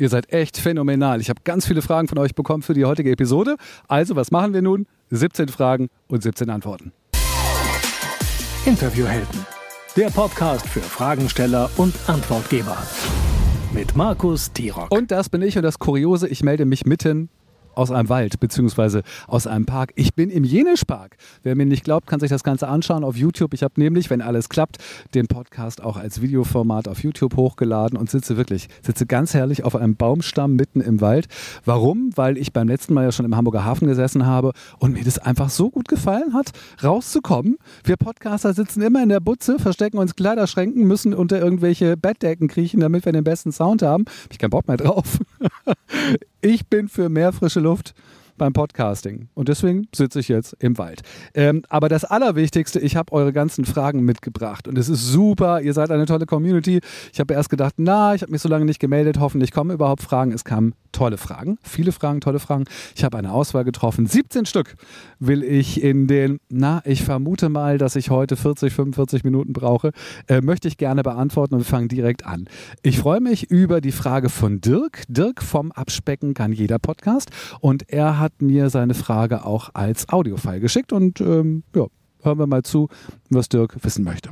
Ihr seid echt phänomenal. Ich habe ganz viele Fragen von euch bekommen für die heutige Episode. Also, was machen wir nun? 17 Fragen und 17 Antworten. Interviewhelden. Der Podcast für Fragensteller und Antwortgeber. Mit Markus Tirock. Und das bin ich und das Kuriose, ich melde mich mitten aus einem Wald beziehungsweise aus einem Park. Ich bin im Jenischpark. Wer mir nicht glaubt, kann sich das Ganze anschauen auf YouTube. Ich habe nämlich, wenn alles klappt, den Podcast auch als Videoformat auf YouTube hochgeladen und sitze wirklich, sitze ganz herrlich auf einem Baumstamm mitten im Wald. Warum? Weil ich beim letzten Mal ja schon im Hamburger Hafen gesessen habe und mir das einfach so gut gefallen hat, rauszukommen. Wir Podcaster sitzen immer in der Butze, verstecken uns Kleiderschränken, müssen unter irgendwelche Bettdecken kriechen, damit wir den besten Sound haben. Hab ich keinen Bock mehr drauf. ich bin für mehr frische Luft beim Podcasting. Und deswegen sitze ich jetzt im Wald. Ähm, aber das Allerwichtigste, ich habe eure ganzen Fragen mitgebracht. Und es ist super, ihr seid eine tolle Community. Ich habe erst gedacht, na, ich habe mich so lange nicht gemeldet, hoffentlich kommen überhaupt Fragen. Es kamen tolle Fragen, viele Fragen, tolle Fragen. Ich habe eine Auswahl getroffen. 17 Stück will ich in den, na, ich vermute mal, dass ich heute 40, 45 Minuten brauche, äh, möchte ich gerne beantworten und wir fangen direkt an. Ich freue mich über die Frage von Dirk. Dirk vom Abspecken kann jeder Podcast und er hat hat mir seine Frage auch als Audiofile geschickt und ähm, ja, hören wir mal zu, was Dirk wissen möchte.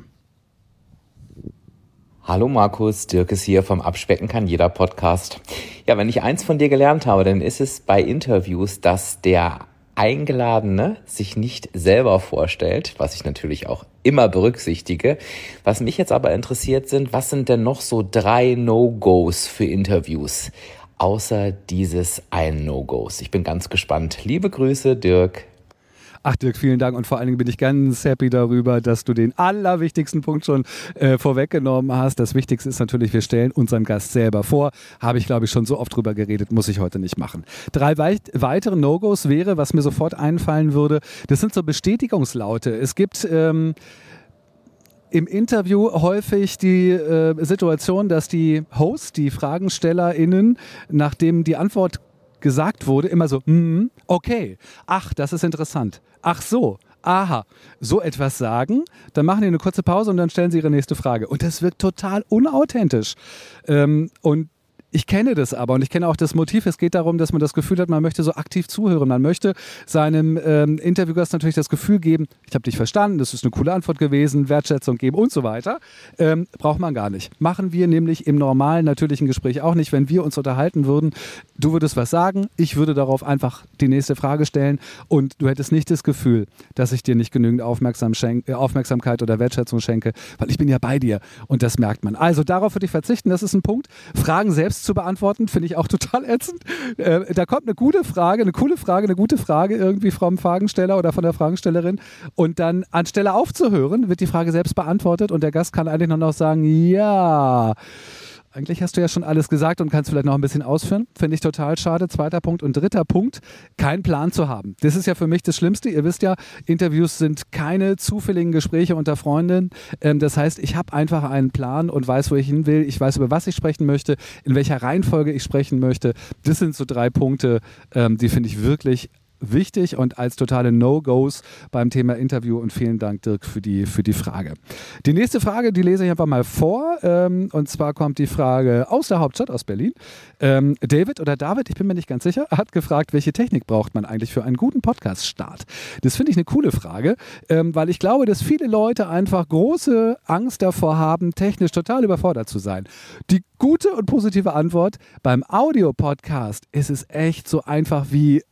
Hallo Markus, Dirk ist hier vom Abspecken kann jeder Podcast. Ja, wenn ich eins von dir gelernt habe, dann ist es bei Interviews, dass der Eingeladene sich nicht selber vorstellt, was ich natürlich auch immer berücksichtige. Was mich jetzt aber interessiert sind, was sind denn noch so drei No-Gos für Interviews? Außer dieses ein No-Gos. Ich bin ganz gespannt. Liebe Grüße, Dirk. Ach Dirk, vielen Dank und vor allen Dingen bin ich ganz happy darüber, dass du den allerwichtigsten Punkt schon äh, vorweggenommen hast. Das Wichtigste ist natürlich, wir stellen unseren Gast selber vor. Habe ich, glaube ich, schon so oft drüber geredet, muss ich heute nicht machen. Drei wei weitere No-Gos wäre, was mir sofort einfallen würde, das sind so Bestätigungslaute. Es gibt... Ähm, im Interview häufig die äh, Situation, dass die Hosts, die FragenstellerInnen, nachdem die Antwort gesagt wurde, immer so, mm, okay, ach, das ist interessant, ach so, aha, so etwas sagen, dann machen die eine kurze Pause und dann stellen sie ihre nächste Frage. Und das wirkt total unauthentisch. Ähm, und ich kenne das aber und ich kenne auch das Motiv. Es geht darum, dass man das Gefühl hat, man möchte so aktiv zuhören. Man möchte seinem ähm, Interviewgast natürlich das Gefühl geben, ich habe dich verstanden, das ist eine coole Antwort gewesen, Wertschätzung geben und so weiter. Ähm, braucht man gar nicht. Machen wir nämlich im normalen, natürlichen Gespräch auch nicht. Wenn wir uns unterhalten würden, du würdest was sagen, ich würde darauf einfach die nächste Frage stellen und du hättest nicht das Gefühl, dass ich dir nicht genügend Aufmerksam äh, Aufmerksamkeit oder Wertschätzung schenke, weil ich bin ja bei dir und das merkt man. Also darauf würde ich verzichten, das ist ein Punkt. Fragen selbst selbst zu beantworten, finde ich auch total ätzend. Äh, da kommt eine gute Frage, eine coole Frage, eine gute Frage irgendwie vom Fragensteller oder von der Fragestellerin und dann anstelle aufzuhören, wird die Frage selbst beantwortet und der Gast kann eigentlich nur noch sagen, ja. Eigentlich hast du ja schon alles gesagt und kannst vielleicht noch ein bisschen ausführen. Finde ich total schade. Zweiter Punkt. Und dritter Punkt, keinen Plan zu haben. Das ist ja für mich das Schlimmste. Ihr wisst ja, Interviews sind keine zufälligen Gespräche unter Freunden. Ähm, das heißt, ich habe einfach einen Plan und weiß, wo ich hin will. Ich weiß, über was ich sprechen möchte, in welcher Reihenfolge ich sprechen möchte. Das sind so drei Punkte, ähm, die finde ich wirklich wichtig und als totale No-Gos beim Thema Interview. Und vielen Dank, Dirk, für die, für die Frage. Die nächste Frage, die lese ich einfach mal vor. Ähm, und zwar kommt die Frage aus der Hauptstadt, aus Berlin. Ähm, David oder David, ich bin mir nicht ganz sicher, hat gefragt, welche Technik braucht man eigentlich für einen guten Podcast-Start? Das finde ich eine coole Frage, ähm, weil ich glaube, dass viele Leute einfach große Angst davor haben, technisch total überfordert zu sein. Die gute und positive Antwort, beim Audio-Podcast ist es echt so einfach wie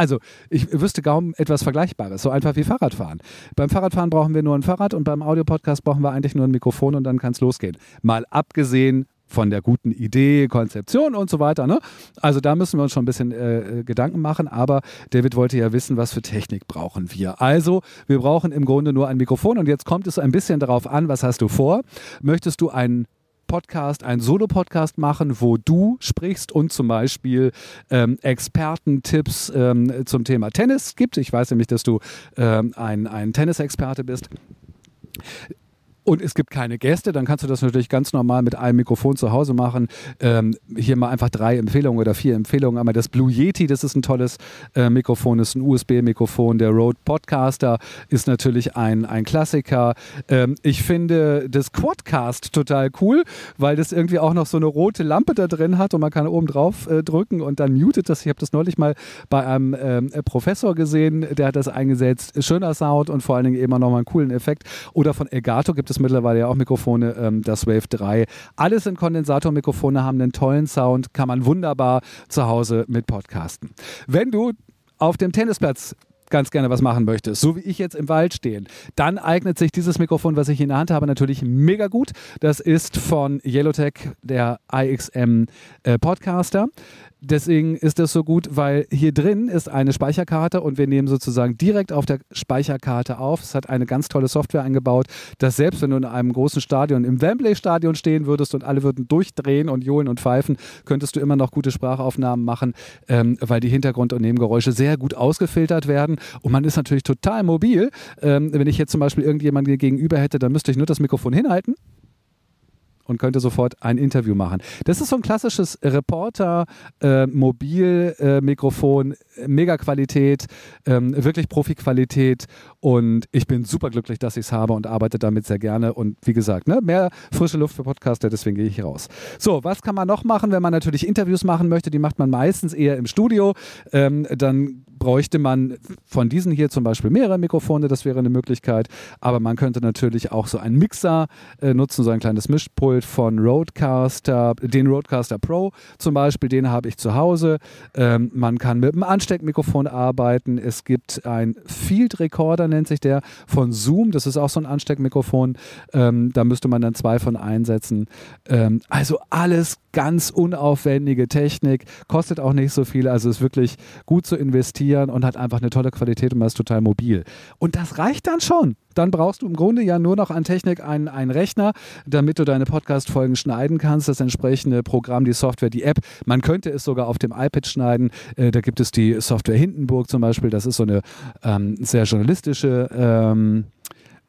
also ich wüsste kaum etwas Vergleichbares, so einfach wie Fahrradfahren. Beim Fahrradfahren brauchen wir nur ein Fahrrad und beim Audiopodcast brauchen wir eigentlich nur ein Mikrofon und dann kann es losgehen. Mal abgesehen von der guten Idee, Konzeption und so weiter. Ne? Also da müssen wir uns schon ein bisschen äh, Gedanken machen. Aber David wollte ja wissen, was für Technik brauchen wir. Also wir brauchen im Grunde nur ein Mikrofon und jetzt kommt es ein bisschen darauf an, was hast du vor? Möchtest du ein Podcast, einen Solo-Podcast machen, wo du sprichst und zum Beispiel ähm, Expertentipps ähm, zum Thema Tennis gibt. Ich weiß nämlich, dass du ähm, ein, ein Tennisexperte bist. Und es gibt keine Gäste, dann kannst du das natürlich ganz normal mit einem Mikrofon zu Hause machen. Ähm, hier mal einfach drei Empfehlungen oder vier Empfehlungen. Einmal das Blue Yeti, das ist ein tolles äh, Mikrofon, das ist ein USB-Mikrofon. Der Rode Podcaster ist natürlich ein, ein Klassiker. Ähm, ich finde das Quadcast total cool, weil das irgendwie auch noch so eine rote Lampe da drin hat und man kann oben drauf äh, drücken und dann mutet das. Ich habe das neulich mal bei einem ähm, Professor gesehen, der hat das eingesetzt. Schöner Sound und vor allen Dingen immer noch mal einen coolen Effekt. Oder von Elgato gibt es mittlerweile ja auch Mikrofone, ähm, das Wave 3. Alles sind Kondensatormikrofone, haben einen tollen Sound, kann man wunderbar zu Hause mit podcasten. Wenn du auf dem Tennisplatz ganz gerne was machen möchtest, so wie ich jetzt im Wald stehen, dann eignet sich dieses Mikrofon, was ich in der Hand habe, natürlich mega gut. Das ist von Yellowtech, der IXM äh, Podcaster deswegen ist das so gut, weil hier drin ist eine Speicherkarte und wir nehmen sozusagen direkt auf der Speicherkarte auf. Es hat eine ganz tolle Software eingebaut, dass selbst wenn du in einem großen Stadion, im Wembley-Stadion stehen würdest und alle würden durchdrehen und johlen und pfeifen, könntest du immer noch gute Sprachaufnahmen machen, ähm, weil die Hintergrund- und Nebengeräusche sehr gut ausgefiltert werden. Und man ist natürlich total mobil. Ähm, wenn ich jetzt zum Beispiel irgendjemanden gegenüber hätte, dann müsste ich nur das Mikrofon hinhalten und könnte sofort ein Interview machen. Das ist so ein klassisches Reporter-Mobilmikrofon, äh, äh, mega Qualität, ähm, wirklich Profi-Qualität und ich bin super glücklich, dass ich es habe und arbeite damit sehr gerne und wie gesagt, ne, mehr frische Luft für Podcaster, deswegen gehe ich hier raus. So, was kann man noch machen, wenn man natürlich Interviews machen möchte? Die macht man meistens eher im Studio. Ähm, dann bräuchte man von diesen hier zum Beispiel mehrere Mikrofone, das wäre eine Möglichkeit. Aber man könnte natürlich auch so einen Mixer äh, nutzen, so ein kleines Mischpult von Roadcaster, den Roadcaster Pro zum Beispiel, den habe ich zu Hause. Ähm, man kann mit einem Ansteckmikrofon arbeiten. Es gibt ein Field Recorder, nennt sich der, von Zoom. Das ist auch so ein Ansteckmikrofon. Ähm, da müsste man dann zwei von einsetzen. Ähm, also alles ganz unaufwendige Technik, kostet auch nicht so viel, also ist wirklich gut zu investieren und hat einfach eine tolle Qualität und man ist total mobil. Und das reicht dann schon. Dann brauchst du im Grunde ja nur noch an Technik einen, einen Rechner, damit du deine Podcast-Folgen schneiden kannst. Das entsprechende Programm, die Software, die App. Man könnte es sogar auf dem iPad schneiden. Äh, da gibt es die Software Hindenburg zum Beispiel. Das ist so eine ähm, sehr journalistische ähm,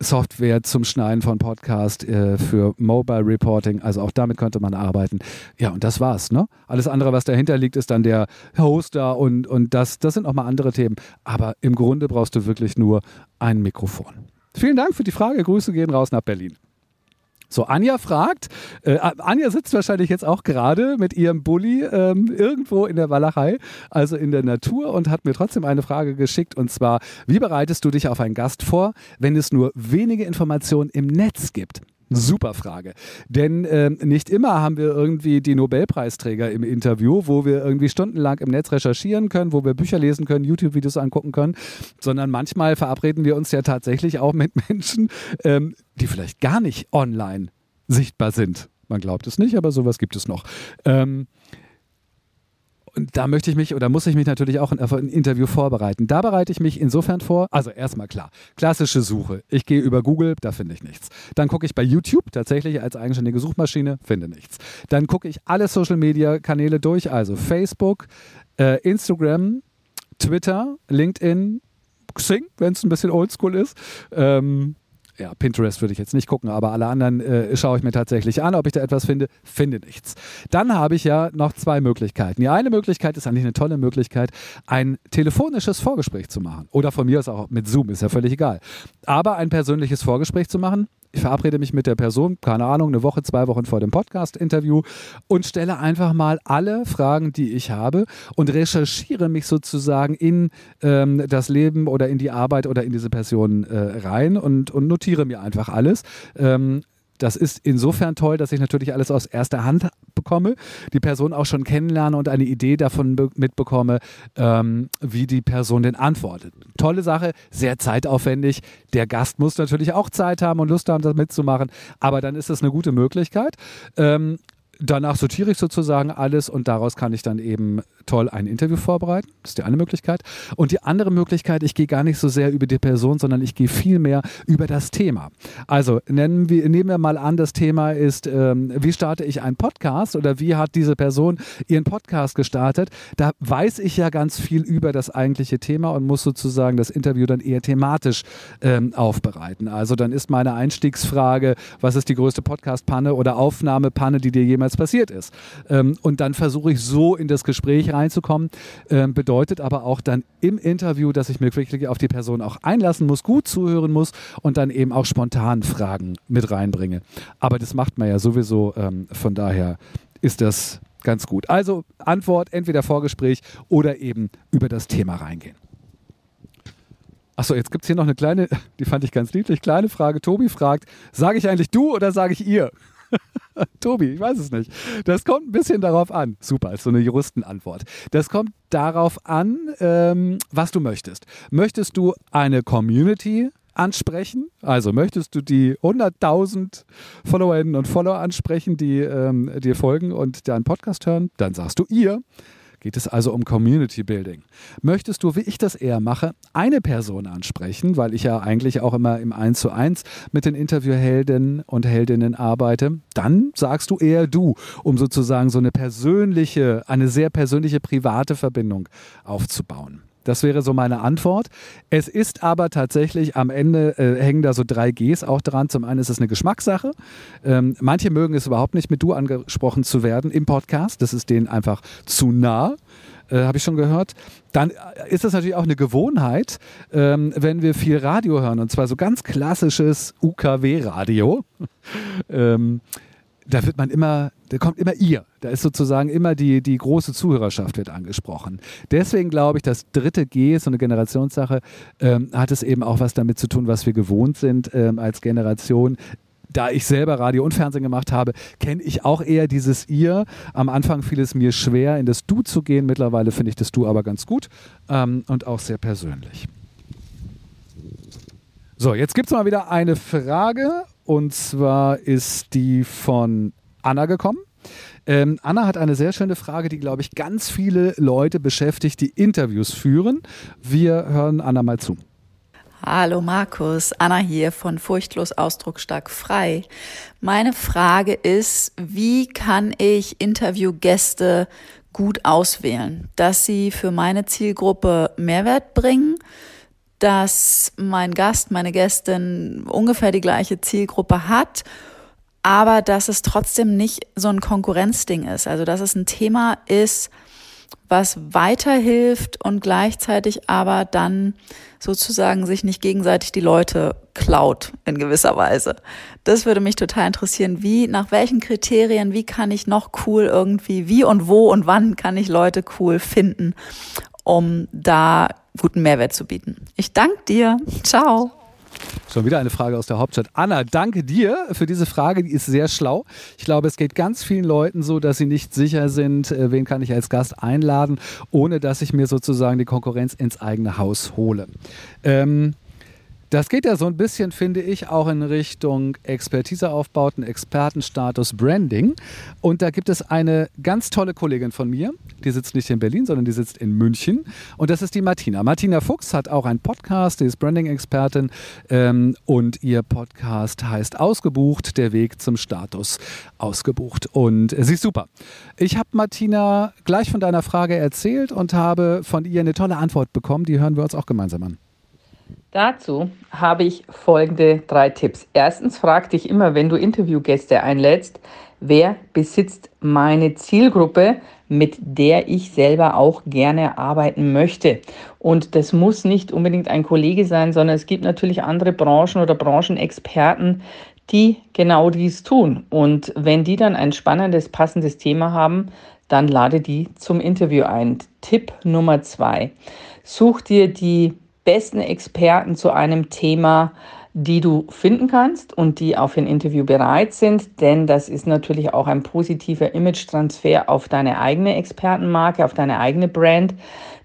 Software zum Schneiden von Podcast äh, für Mobile Reporting. Also auch damit könnte man arbeiten. Ja, und das war's. Ne? Alles andere, was dahinter liegt, ist dann der Hoster und, und das, das sind nochmal andere Themen. Aber im Grunde brauchst du wirklich nur ein Mikrofon. Vielen Dank für die Frage. Grüße gehen raus nach Berlin. So, Anja fragt, äh, Anja sitzt wahrscheinlich jetzt auch gerade mit ihrem Bulli ähm, irgendwo in der Walachei, also in der Natur und hat mir trotzdem eine Frage geschickt und zwar, wie bereitest du dich auf einen Gast vor, wenn es nur wenige Informationen im Netz gibt? Super Frage. Denn äh, nicht immer haben wir irgendwie die Nobelpreisträger im Interview, wo wir irgendwie stundenlang im Netz recherchieren können, wo wir Bücher lesen können, YouTube-Videos angucken können, sondern manchmal verabreden wir uns ja tatsächlich auch mit Menschen, ähm, die vielleicht gar nicht online sichtbar sind. Man glaubt es nicht, aber sowas gibt es noch. Ähm, und da möchte ich mich oder muss ich mich natürlich auch auf ein Interview vorbereiten. Da bereite ich mich insofern vor. Also erstmal klar, klassische Suche. Ich gehe über Google, da finde ich nichts. Dann gucke ich bei YouTube tatsächlich als eigenständige Suchmaschine, finde nichts. Dann gucke ich alle Social Media Kanäle durch, also Facebook, äh, Instagram, Twitter, LinkedIn, Xing, wenn es ein bisschen oldschool ist. Ähm, ja, Pinterest würde ich jetzt nicht gucken, aber alle anderen äh, schaue ich mir tatsächlich an, ob ich da etwas finde. Finde nichts. Dann habe ich ja noch zwei Möglichkeiten. Die eine Möglichkeit ist eigentlich eine tolle Möglichkeit, ein telefonisches Vorgespräch zu machen. Oder von mir aus auch mit Zoom, ist ja völlig egal. Aber ein persönliches Vorgespräch zu machen, ich verabrede mich mit der Person, keine Ahnung, eine Woche, zwei Wochen vor dem Podcast-Interview und stelle einfach mal alle Fragen, die ich habe und recherchiere mich sozusagen in ähm, das Leben oder in die Arbeit oder in diese Person äh, rein und, und notiere mir einfach alles. Ähm, das ist insofern toll, dass ich natürlich alles aus erster Hand bekomme, die Person auch schon kennenlerne und eine Idee davon mitbekomme, ähm, wie die Person denn antwortet. Tolle Sache, sehr zeitaufwendig. Der Gast muss natürlich auch Zeit haben und Lust haben, das mitzumachen, aber dann ist es eine gute Möglichkeit. Ähm, danach sortiere ich sozusagen alles und daraus kann ich dann eben toll ein Interview vorbereiten. Das ist die eine Möglichkeit. Und die andere Möglichkeit, ich gehe gar nicht so sehr über die Person, sondern ich gehe viel mehr über das Thema. Also nennen wir, nehmen wir mal an, das Thema ist, ähm, wie starte ich einen Podcast oder wie hat diese Person ihren Podcast gestartet. Da weiß ich ja ganz viel über das eigentliche Thema und muss sozusagen das Interview dann eher thematisch ähm, aufbereiten. Also dann ist meine Einstiegsfrage, was ist die größte Podcast-Panne oder Aufnahmepanne, die dir jemals passiert ist? Ähm, und dann versuche ich so in das Gespräch reinzukommen. Ähm, bedeutet aber auch dann im Interview, dass ich mich wirklich auf die Person auch einlassen muss, gut zuhören muss und dann eben auch spontan Fragen mit reinbringe. Aber das macht man ja sowieso. Ähm, von daher ist das ganz gut. Also Antwort entweder Vorgespräch oder eben über das Thema reingehen. Achso, jetzt gibt es hier noch eine kleine, die fand ich ganz niedlich, kleine Frage. Tobi fragt, sage ich eigentlich du oder sage ich ihr? Tobi, ich weiß es nicht. Das kommt ein bisschen darauf an. Super, ist so eine Juristenantwort. Das kommt darauf an, ähm, was du möchtest. Möchtest du eine Community ansprechen? Also möchtest du die 100.000 Followerinnen und Follower ansprechen, die ähm, dir folgen und deinen Podcast hören? Dann sagst du ihr geht es also um Community Building. Möchtest du, wie ich das eher mache, eine Person ansprechen, weil ich ja eigentlich auch immer im 1 zu 1 mit den Interviewhelden und Heldinnen arbeite, dann sagst du eher du, um sozusagen so eine persönliche, eine sehr persönliche private Verbindung aufzubauen. Das wäre so meine Antwort. Es ist aber tatsächlich am Ende äh, hängen da so drei Gs auch dran. Zum einen ist es eine Geschmackssache. Ähm, manche mögen es überhaupt nicht, mit du angesprochen zu werden im Podcast. Das ist denen einfach zu nah. Äh, Habe ich schon gehört. Dann äh, ist das natürlich auch eine Gewohnheit, ähm, wenn wir viel Radio hören, und zwar so ganz klassisches UKW-Radio. ähm, da wird man immer, da kommt immer ihr. Da ist sozusagen immer die, die große Zuhörerschaft wird angesprochen. Deswegen glaube ich, das dritte G, so eine Generationssache, ähm, hat es eben auch was damit zu tun, was wir gewohnt sind ähm, als Generation da ich selber Radio und Fernsehen gemacht habe, kenne ich auch eher dieses Ihr. Am Anfang fiel es mir schwer, in das Du zu gehen. Mittlerweile finde ich das Du aber ganz gut ähm, und auch sehr persönlich. So, jetzt gibt es mal wieder eine Frage und zwar ist die von Anna gekommen. Ähm, Anna hat eine sehr schöne Frage, die, glaube ich, ganz viele Leute beschäftigt, die Interviews führen. Wir hören Anna mal zu. Hallo Markus, Anna hier von Furchtlos Ausdrucksstark frei. Meine Frage ist, wie kann ich Interviewgäste gut auswählen, dass sie für meine Zielgruppe Mehrwert bringen, dass mein Gast, meine Gästin ungefähr die gleiche Zielgruppe hat, aber dass es trotzdem nicht so ein Konkurrenzding ist. Also dass es ein Thema ist, was weiterhilft und gleichzeitig aber dann sozusagen sich nicht gegenseitig die Leute klaut in gewisser Weise. Das würde mich total interessieren. Wie, nach welchen Kriterien, wie kann ich noch cool irgendwie, wie und wo und wann kann ich Leute cool finden, um da guten Mehrwert zu bieten. Ich danke dir. Ciao. Schon wieder eine Frage aus der Hauptstadt. Anna, danke dir für diese Frage, die ist sehr schlau. Ich glaube, es geht ganz vielen Leuten so, dass sie nicht sicher sind, äh, wen kann ich als Gast einladen, ohne dass ich mir sozusagen die Konkurrenz ins eigene Haus hole. Ähm, das geht ja so ein bisschen, finde ich, auch in Richtung Expertiseaufbauten, Expertenstatus, Branding. Und da gibt es eine ganz tolle Kollegin von mir, die sitzt nicht in Berlin, sondern die sitzt in München. Und das ist die Martina. Martina Fuchs hat auch einen Podcast, die ist Branding-Expertin. Ähm, und ihr Podcast heißt Ausgebucht, der Weg zum Status ausgebucht. Und sie ist super. Ich habe Martina gleich von deiner Frage erzählt und habe von ihr eine tolle Antwort bekommen. Die hören wir uns auch gemeinsam an. Dazu habe ich folgende drei Tipps. Erstens, frag dich immer, wenn du Interviewgäste einlädst, wer besitzt meine Zielgruppe, mit der ich selber auch gerne arbeiten möchte. Und das muss nicht unbedingt ein Kollege sein, sondern es gibt natürlich andere Branchen oder Branchenexperten, die genau dies tun. Und wenn die dann ein spannendes, passendes Thema haben, dann lade die zum Interview ein. Tipp Nummer zwei. Such dir die besten Experten zu einem Thema die du finden kannst und die für ein Interview bereit sind, denn das ist natürlich auch ein positiver Image-Transfer auf deine eigene Expertenmarke, auf deine eigene Brand.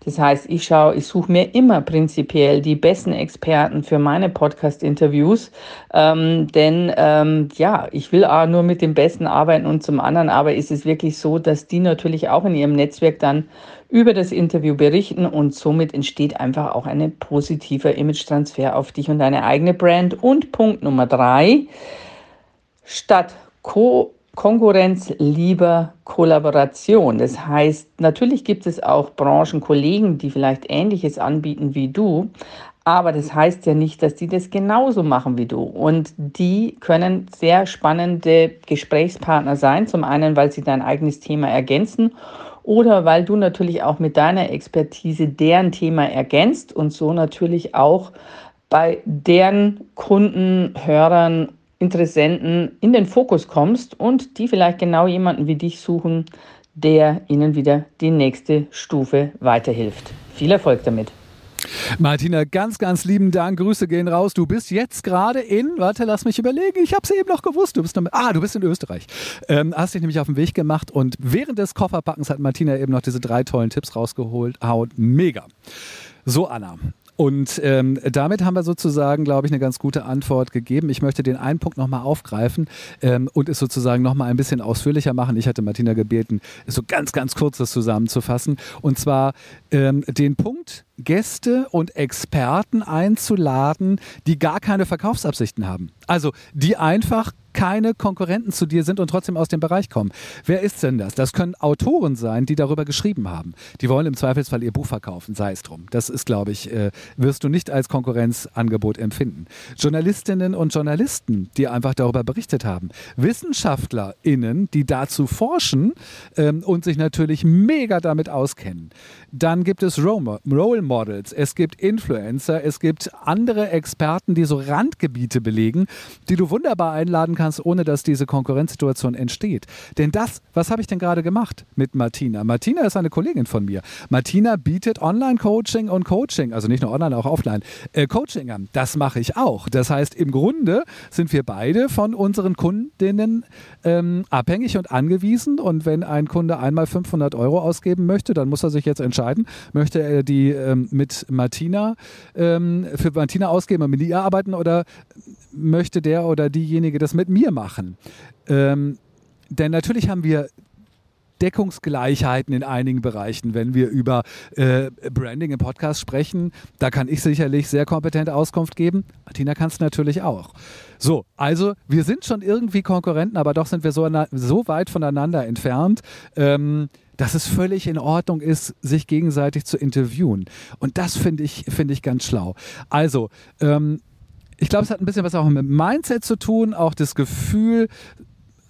Das heißt, ich schaue, ich suche mir immer prinzipiell die besten Experten für meine Podcast-Interviews, ähm, denn ähm, ja, ich will auch nur mit den Besten arbeiten und zum anderen aber ist es wirklich so, dass die natürlich auch in ihrem Netzwerk dann über das Interview berichten und somit entsteht einfach auch ein positiver Image-Transfer auf dich und deine eigene Brand. Und Punkt Nummer drei, statt Co Konkurrenz lieber Kollaboration. Das heißt, natürlich gibt es auch Branchenkollegen, die vielleicht Ähnliches anbieten wie du, aber das heißt ja nicht, dass die das genauso machen wie du. Und die können sehr spannende Gesprächspartner sein. Zum einen, weil sie dein eigenes Thema ergänzen oder weil du natürlich auch mit deiner Expertise deren Thema ergänzt und so natürlich auch bei deren Kunden, Hörern Interessenten in den Fokus kommst und die vielleicht genau jemanden wie dich suchen, der ihnen wieder die nächste Stufe weiterhilft. Viel Erfolg damit. Martina, ganz, ganz lieben Dank. Grüße gehen raus. Du bist jetzt gerade in, warte, lass mich überlegen. Ich habe es eben noch gewusst. Du bist noch, ah, du bist in Österreich. Ähm, hast dich nämlich auf den Weg gemacht und während des Kofferpackens hat Martina eben noch diese drei tollen Tipps rausgeholt. Haut mega. So, Anna. Und ähm, damit haben wir sozusagen, glaube ich, eine ganz gute Antwort gegeben. Ich möchte den einen Punkt nochmal aufgreifen ähm, und es sozusagen nochmal ein bisschen ausführlicher machen. Ich hatte Martina gebeten, so ganz, ganz kurzes zusammenzufassen. Und zwar ähm, den Punkt, Gäste und Experten einzuladen, die gar keine Verkaufsabsichten haben. Also die einfach keine Konkurrenten zu dir sind und trotzdem aus dem Bereich kommen. Wer ist denn das? Das können Autoren sein, die darüber geschrieben haben. Die wollen im Zweifelsfall ihr Buch verkaufen, sei es drum. Das ist, glaube ich, äh, wirst du nicht als Konkurrenzangebot empfinden. Journalistinnen und Journalisten, die einfach darüber berichtet haben. WissenschaftlerInnen, die dazu forschen ähm, und sich natürlich mega damit auskennen. Dann gibt es Role Models, es gibt Influencer, es gibt andere Experten, die so Randgebiete belegen, die du wunderbar einladen kannst, ohne dass diese Konkurrenzsituation entsteht. Denn das, was habe ich denn gerade gemacht mit Martina? Martina ist eine Kollegin von mir. Martina bietet Online-Coaching und Coaching, also nicht nur online, auch offline, äh, Coaching an. Das mache ich auch. Das heißt, im Grunde sind wir beide von unseren Kundinnen ähm, abhängig und angewiesen. Und wenn ein Kunde einmal 500 Euro ausgeben möchte, dann muss er sich jetzt entscheiden, entscheiden. Möchte er die ähm, mit Martina, ähm, für Martina ausgeben und mit ihr arbeiten oder möchte der oder diejenige das mit mir machen? Ähm, denn natürlich haben wir Deckungsgleichheiten in einigen Bereichen, wenn wir über äh, Branding im Podcast sprechen. Da kann ich sicherlich sehr kompetente Auskunft geben. Martina kann es natürlich auch. So, also wir sind schon irgendwie Konkurrenten, aber doch sind wir so, so weit voneinander entfernt. Ähm, dass es völlig in Ordnung ist, sich gegenseitig zu interviewen. Und das finde ich, finde ich ganz schlau. Also, ähm, ich glaube, es hat ein bisschen was auch mit Mindset zu tun, auch das Gefühl,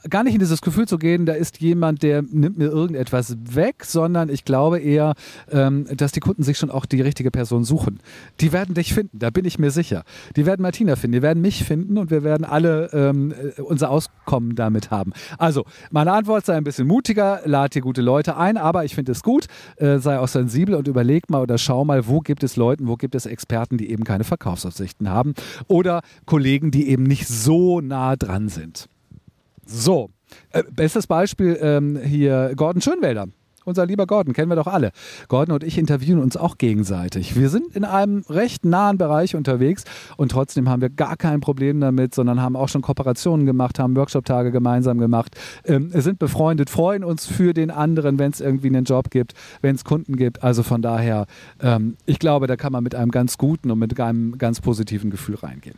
gar nicht in dieses Gefühl zu gehen, da ist jemand, der nimmt mir irgendetwas weg, sondern ich glaube eher, ähm, dass die Kunden sich schon auch die richtige Person suchen. Die werden dich finden, da bin ich mir sicher. Die werden Martina finden, die werden mich finden und wir werden alle ähm, äh, unser Auskommen damit haben. Also, meine Antwort sei ein bisschen mutiger, lad dir gute Leute ein, aber ich finde es gut, äh, sei auch sensibel und überleg mal oder schau mal, wo gibt es Leute, wo gibt es Experten, die eben keine Verkaufsaussichten haben oder Kollegen, die eben nicht so nah dran sind. So, äh, bestes Beispiel ähm, hier Gordon Schönwälder. Unser lieber Gordon, kennen wir doch alle. Gordon und ich interviewen uns auch gegenseitig. Wir sind in einem recht nahen Bereich unterwegs und trotzdem haben wir gar kein Problem damit, sondern haben auch schon Kooperationen gemacht, haben Workshop-Tage gemeinsam gemacht, ähm, sind befreundet, freuen uns für den anderen, wenn es irgendwie einen Job gibt, wenn es Kunden gibt. Also von daher, ähm, ich glaube, da kann man mit einem ganz guten und mit einem ganz positiven Gefühl reingehen.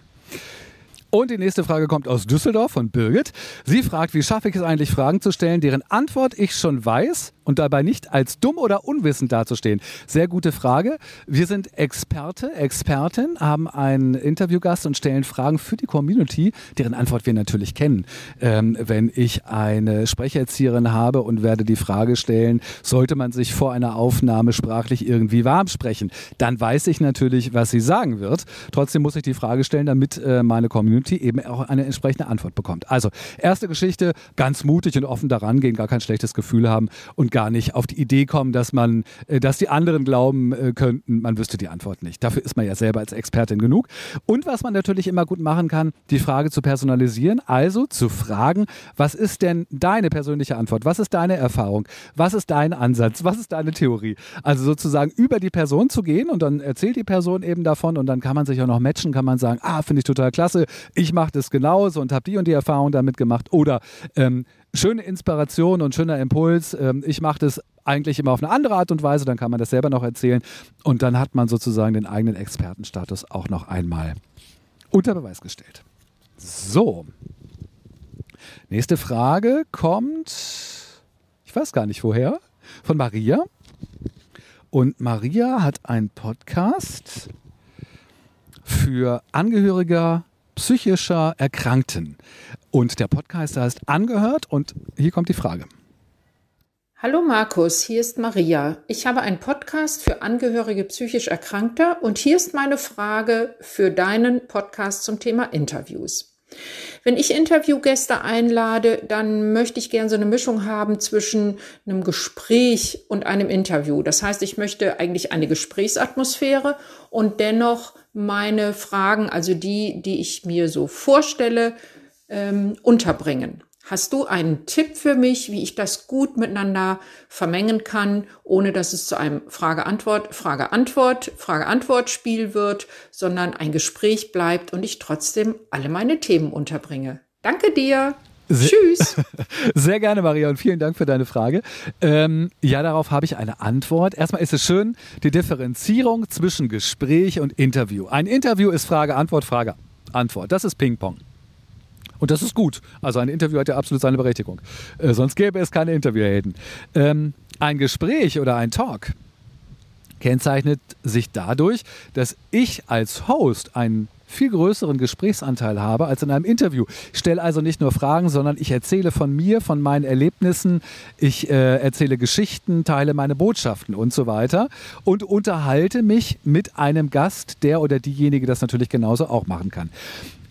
Und die nächste Frage kommt aus Düsseldorf von Birgit. Sie fragt, wie schaffe ich es eigentlich, Fragen zu stellen, deren Antwort ich schon weiß und dabei nicht als dumm oder unwissend dazustehen? Sehr gute Frage. Wir sind Experte, Expertin, haben einen Interviewgast und stellen Fragen für die Community, deren Antwort wir natürlich kennen. Ähm, wenn ich eine Sprecherzieherin habe und werde die Frage stellen, sollte man sich vor einer Aufnahme sprachlich irgendwie warm sprechen, dann weiß ich natürlich, was sie sagen wird. Trotzdem muss ich die Frage stellen, damit äh, meine Community eben auch eine entsprechende Antwort bekommt. Also, erste Geschichte, ganz mutig und offen daran gehen, gar kein schlechtes Gefühl haben und gar nicht auf die Idee kommen, dass man, äh, dass die anderen glauben äh, könnten, man wüsste die Antwort nicht. Dafür ist man ja selber als Expertin genug. Und was man natürlich immer gut machen kann, die Frage zu personalisieren, also zu fragen, was ist denn deine persönliche Antwort? Was ist deine Erfahrung? Was ist dein Ansatz? Was ist deine Theorie? Also sozusagen über die Person zu gehen und dann erzählt die Person eben davon und dann kann man sich auch noch matchen, kann man sagen, ah, finde ich total klasse, ich mache das genauso und habe die und die Erfahrung damit gemacht oder ähm, schöne Inspiration und schöner Impuls. Ähm, ich mache das eigentlich immer auf eine andere Art und Weise, dann kann man das selber noch erzählen und dann hat man sozusagen den eigenen Expertenstatus auch noch einmal unter Beweis gestellt. So. Nächste Frage kommt, ich weiß gar nicht woher, von Maria. Und Maria hat einen Podcast für Angehörige psychischer Erkrankten. Und der Podcast heißt Angehört und hier kommt die Frage. Hallo Markus, hier ist Maria. Ich habe einen Podcast für Angehörige psychisch Erkrankter und hier ist meine Frage für deinen Podcast zum Thema Interviews. Wenn ich Interviewgäste einlade, dann möchte ich gerne so eine Mischung haben zwischen einem Gespräch und einem Interview. Das heißt, ich möchte eigentlich eine Gesprächsatmosphäre und dennoch meine Fragen, also die, die ich mir so vorstelle, ähm, unterbringen. Hast du einen Tipp für mich, wie ich das gut miteinander vermengen kann, ohne dass es zu einem Frage-Antwort, Frage-Antwort, Frage-Antwort-Spiel wird, sondern ein Gespräch bleibt und ich trotzdem alle meine Themen unterbringe? Danke dir. Sehr, Tschüss. Sehr gerne, Maria, und vielen Dank für deine Frage. Ähm, ja, darauf habe ich eine Antwort. Erstmal ist es schön, die Differenzierung zwischen Gespräch und Interview. Ein Interview ist Frage, Antwort, Frage, Antwort. Das ist Ping-Pong. Und das ist gut. Also ein Interview hat ja absolut seine Berechtigung. Äh, sonst gäbe es keine Interviewhelden. Ähm, ein Gespräch oder ein Talk kennzeichnet sich dadurch, dass ich als Host einen viel größeren Gesprächsanteil habe als in einem Interview. Ich stelle also nicht nur Fragen, sondern ich erzähle von mir, von meinen Erlebnissen, ich äh, erzähle Geschichten, teile meine Botschaften und so weiter und unterhalte mich mit einem Gast, der oder diejenige das natürlich genauso auch machen kann.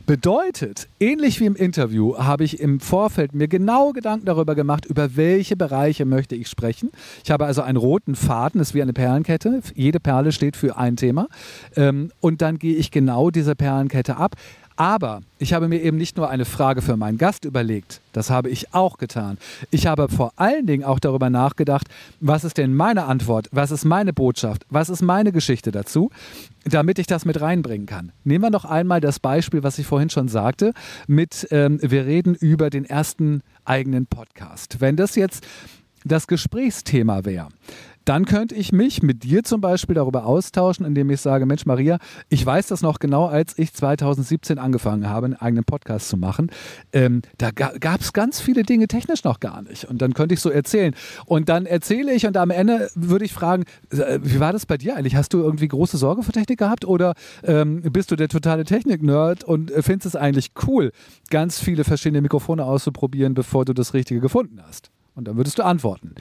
Bedeutet, ähnlich wie im Interview habe ich im Vorfeld mir genau Gedanken darüber gemacht, über welche Bereiche möchte ich sprechen. Ich habe also einen roten Faden, das ist wie eine Perlenkette. Jede Perle steht für ein Thema. Ähm, und dann gehe ich genau diese Perlenkette ab aber ich habe mir eben nicht nur eine Frage für meinen Gast überlegt, das habe ich auch getan. Ich habe vor allen Dingen auch darüber nachgedacht, was ist denn meine Antwort, was ist meine Botschaft, was ist meine Geschichte dazu, damit ich das mit reinbringen kann. Nehmen wir noch einmal das Beispiel, was ich vorhin schon sagte, mit ähm, wir reden über den ersten eigenen Podcast. Wenn das jetzt das Gesprächsthema wäre, dann könnte ich mich mit dir zum Beispiel darüber austauschen, indem ich sage, Mensch Maria, ich weiß das noch genau, als ich 2017 angefangen habe, einen eigenen Podcast zu machen. Ähm, da ga, gab es ganz viele Dinge technisch noch gar nicht. Und dann könnte ich so erzählen. Und dann erzähle ich und am Ende würde ich fragen, äh, wie war das bei dir eigentlich? Hast du irgendwie große Sorge vor Technik gehabt oder ähm, bist du der totale Technik-Nerd und findest es eigentlich cool, ganz viele verschiedene Mikrofone auszuprobieren, bevor du das Richtige gefunden hast? Und dann würdest du antworten.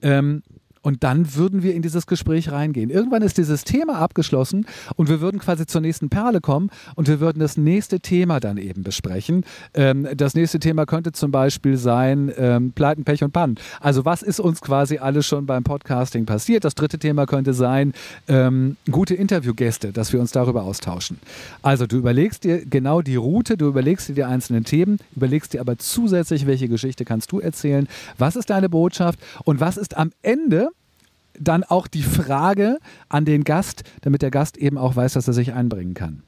Ähm, und dann würden wir in dieses Gespräch reingehen. Irgendwann ist dieses Thema abgeschlossen und wir würden quasi zur nächsten Perle kommen und wir würden das nächste Thema dann eben besprechen. Ähm, das nächste Thema könnte zum Beispiel sein ähm, Pleiten, Pech und Pannen. Also was ist uns quasi alles schon beim Podcasting passiert? Das dritte Thema könnte sein ähm, gute Interviewgäste, dass wir uns darüber austauschen. Also du überlegst dir genau die Route, du überlegst dir die einzelnen Themen, überlegst dir aber zusätzlich, welche Geschichte kannst du erzählen, was ist deine Botschaft und was ist am Ende dann auch die Frage an den Gast, damit der Gast eben auch weiß, dass er sich einbringen kann.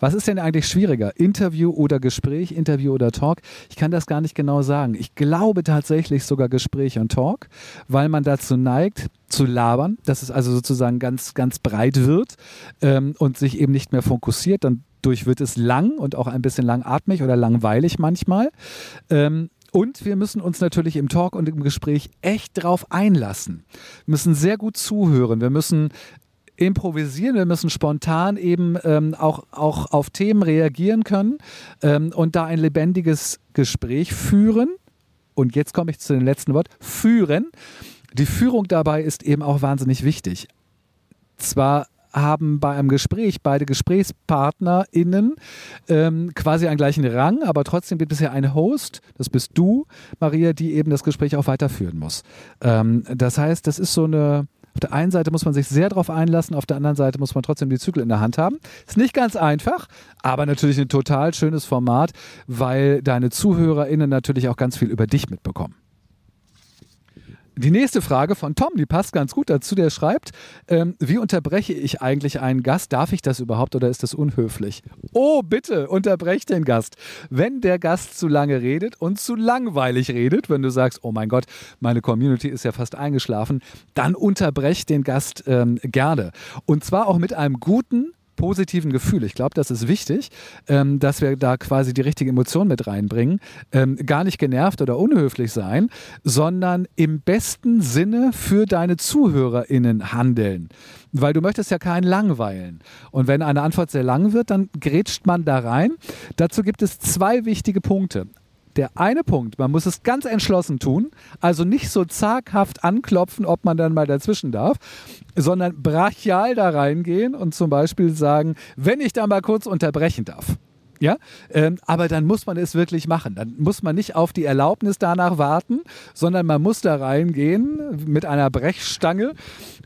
Was ist denn eigentlich schwieriger? Interview oder Gespräch, Interview oder Talk? Ich kann das gar nicht genau sagen. Ich glaube tatsächlich sogar Gespräch und Talk, weil man dazu neigt, zu labern, dass es also sozusagen ganz, ganz breit wird ähm, und sich eben nicht mehr fokussiert. Dann durch wird es lang und auch ein bisschen langatmig oder langweilig manchmal. Ähm, und wir müssen uns natürlich im Talk und im Gespräch echt drauf einlassen. Wir müssen sehr gut zuhören. Wir müssen improvisieren, wir müssen spontan eben ähm, auch, auch auf Themen reagieren können ähm, und da ein lebendiges Gespräch führen. Und jetzt komme ich zu dem letzten Wort, führen. Die Führung dabei ist eben auch wahnsinnig wichtig. Zwar haben bei einem Gespräch beide GesprächspartnerInnen ähm, quasi einen gleichen Rang, aber trotzdem gibt es ja einen Host, das bist du, Maria, die eben das Gespräch auch weiterführen muss. Ähm, das heißt, das ist so eine auf der einen Seite muss man sich sehr darauf einlassen, auf der anderen Seite muss man trotzdem die Zügel in der Hand haben. Ist nicht ganz einfach, aber natürlich ein total schönes Format, weil deine ZuhörerInnen natürlich auch ganz viel über dich mitbekommen. Die nächste Frage von Tom, die passt ganz gut dazu. Der schreibt, ähm, wie unterbreche ich eigentlich einen Gast? Darf ich das überhaupt oder ist das unhöflich? Oh, bitte, unterbrech den Gast. Wenn der Gast zu lange redet und zu langweilig redet, wenn du sagst, oh mein Gott, meine Community ist ja fast eingeschlafen, dann unterbrech den Gast ähm, gerne. Und zwar auch mit einem guten, positiven Gefühl. Ich glaube, das ist wichtig, ähm, dass wir da quasi die richtige Emotion mit reinbringen. Ähm, gar nicht genervt oder unhöflich sein, sondern im besten Sinne für deine ZuhörerInnen handeln. Weil du möchtest ja keinen langweilen. Und wenn eine Antwort sehr lang wird, dann grätscht man da rein. Dazu gibt es zwei wichtige Punkte der eine Punkt, man muss es ganz entschlossen tun, also nicht so zaghaft anklopfen, ob man dann mal dazwischen darf, sondern brachial da reingehen und zum Beispiel sagen, wenn ich da mal kurz unterbrechen darf. Ja, ähm, aber dann muss man es wirklich machen. Dann muss man nicht auf die Erlaubnis danach warten, sondern man muss da reingehen mit einer Brechstange.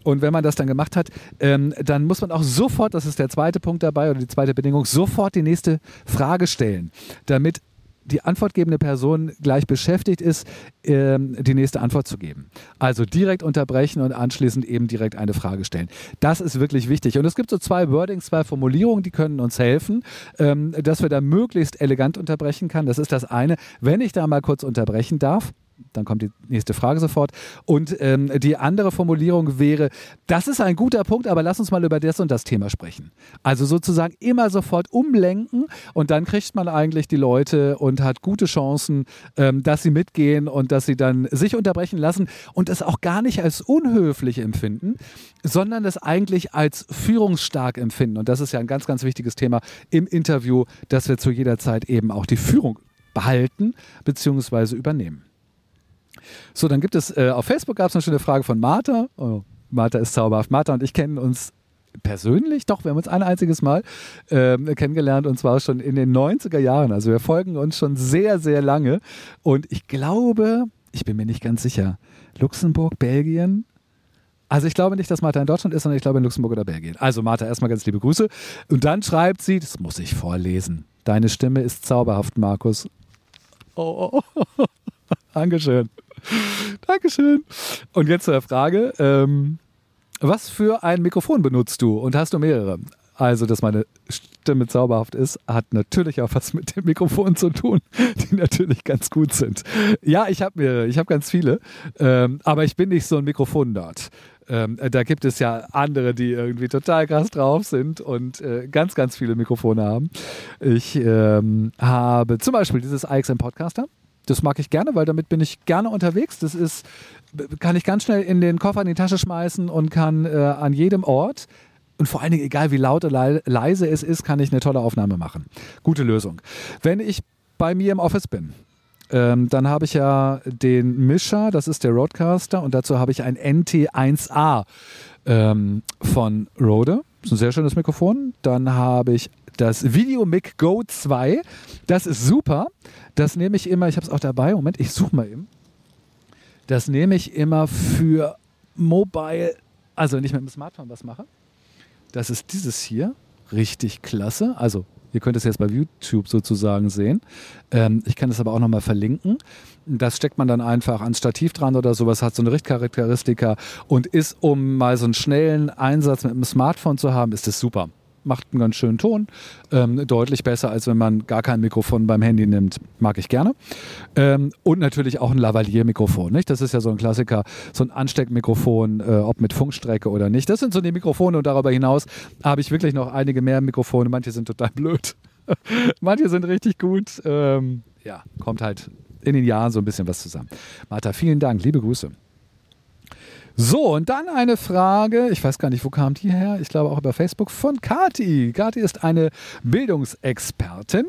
Und wenn man das dann gemacht hat, ähm, dann muss man auch sofort, das ist der zweite Punkt dabei oder die zweite Bedingung, sofort die nächste Frage stellen, damit die antwortgebende Person gleich beschäftigt ist, ähm, die nächste Antwort zu geben. Also direkt unterbrechen und anschließend eben direkt eine Frage stellen. Das ist wirklich wichtig. Und es gibt so zwei Wordings, zwei Formulierungen, die können uns helfen, ähm, dass wir da möglichst elegant unterbrechen kann. Das ist das eine. Wenn ich da mal kurz unterbrechen darf, dann kommt die nächste Frage sofort. Und ähm, die andere Formulierung wäre, das ist ein guter Punkt, aber lass uns mal über das und das Thema sprechen. Also sozusagen immer sofort umlenken und dann kriegt man eigentlich die Leute und hat gute Chancen, ähm, dass sie mitgehen und dass sie dann sich unterbrechen lassen und es auch gar nicht als unhöflich empfinden, sondern es eigentlich als führungsstark empfinden. Und das ist ja ein ganz, ganz wichtiges Thema im Interview, dass wir zu jeder Zeit eben auch die Führung behalten bzw. übernehmen. So, dann gibt es, äh, auf Facebook gab es eine schöne Frage von Martha. Oh, Martha ist zauberhaft. Martha und ich kennen uns persönlich, doch, wir haben uns ein einziges Mal ähm, kennengelernt und zwar schon in den 90er Jahren. Also wir folgen uns schon sehr, sehr lange. Und ich glaube, ich bin mir nicht ganz sicher, Luxemburg, Belgien, also ich glaube nicht, dass Martha in Deutschland ist, sondern ich glaube in Luxemburg oder Belgien. Also Martha, erstmal ganz liebe Grüße. Und dann schreibt sie, das muss ich vorlesen. Deine Stimme ist zauberhaft, Markus. Oh, oh, oh. Dankeschön. Dankeschön. Und jetzt zur Frage. Ähm, was für ein Mikrofon benutzt du und hast du mehrere? Also, dass meine Stimme zauberhaft ist, hat natürlich auch was mit dem Mikrofon zu tun, die natürlich ganz gut sind. Ja, ich habe mehrere, ich habe ganz viele, ähm, aber ich bin nicht so ein Mikrofon dort. Ähm, da gibt es ja andere, die irgendwie total krass drauf sind und äh, ganz, ganz viele Mikrofone haben. Ich ähm, habe zum Beispiel dieses IXM Podcaster. Das mag ich gerne, weil damit bin ich gerne unterwegs. Das ist, kann ich ganz schnell in den Koffer in die Tasche schmeißen und kann äh, an jedem Ort und vor allen Dingen, egal wie laut oder leise es ist, kann ich eine tolle Aufnahme machen. Gute Lösung. Wenn ich bei mir im Office bin, ähm, dann habe ich ja den Mischer, das ist der Roadcaster, und dazu habe ich ein NT1A ähm, von Rode. Das ist ein sehr schönes Mikrofon. Dann habe ich das Videomic Go 2. Das ist super. Das nehme ich immer, ich habe es auch dabei. Moment, ich suche mal eben. Das nehme ich immer für Mobile, also nicht mit dem Smartphone was mache. Das ist dieses hier. Richtig klasse. Also Ihr könnt es jetzt bei YouTube sozusagen sehen. Ähm, ich kann es aber auch nochmal verlinken. Das steckt man dann einfach ans Stativ dran oder sowas, hat so eine Richtcharakteristika und ist, um mal so einen schnellen Einsatz mit dem Smartphone zu haben, ist das super macht einen ganz schönen Ton. Ähm, deutlich besser, als wenn man gar kein Mikrofon beim Handy nimmt. Mag ich gerne. Ähm, und natürlich auch ein Lavalier-Mikrofon. Das ist ja so ein Klassiker, so ein Ansteckmikrofon, äh, ob mit Funkstrecke oder nicht. Das sind so die Mikrofone und darüber hinaus habe ich wirklich noch einige mehr Mikrofone. Manche sind total blöd. Manche sind richtig gut. Ähm, ja, kommt halt in den Jahren so ein bisschen was zusammen. Martha, vielen Dank. Liebe Grüße. So, und dann eine Frage, ich weiß gar nicht, wo kam die her? Ich glaube auch über Facebook von Kati. Kati ist eine Bildungsexpertin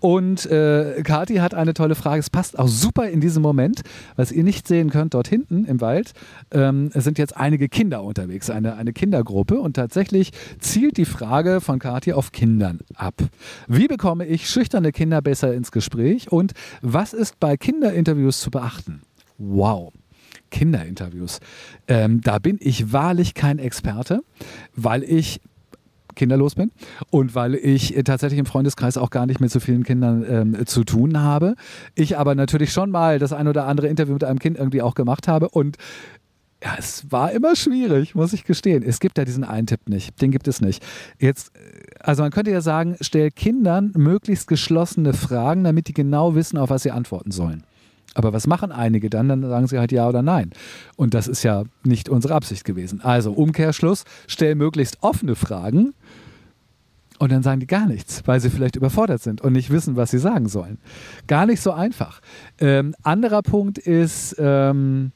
und äh, Kati hat eine tolle Frage. Es passt auch super in diesem Moment, was ihr nicht sehen könnt, dort hinten im Wald ähm, sind jetzt einige Kinder unterwegs, eine, eine Kindergruppe und tatsächlich zielt die Frage von Kati auf Kindern ab. Wie bekomme ich schüchterne Kinder besser ins Gespräch und was ist bei Kinderinterviews zu beachten? Wow. Kinderinterviews. Ähm, da bin ich wahrlich kein Experte, weil ich kinderlos bin und weil ich tatsächlich im Freundeskreis auch gar nicht mit so vielen Kindern ähm, zu tun habe. Ich aber natürlich schon mal das ein oder andere Interview mit einem Kind irgendwie auch gemacht habe und ja, es war immer schwierig, muss ich gestehen. Es gibt ja diesen einen Tipp nicht. Den gibt es nicht. Jetzt, also man könnte ja sagen, stell Kindern möglichst geschlossene Fragen, damit die genau wissen, auf was sie antworten sollen. Aber was machen einige dann? Dann sagen sie halt ja oder nein. Und das ist ja nicht unsere Absicht gewesen. Also Umkehrschluss, stell möglichst offene Fragen und dann sagen die gar nichts, weil sie vielleicht überfordert sind und nicht wissen, was sie sagen sollen. Gar nicht so einfach. Ähm, anderer Punkt ist, ähm,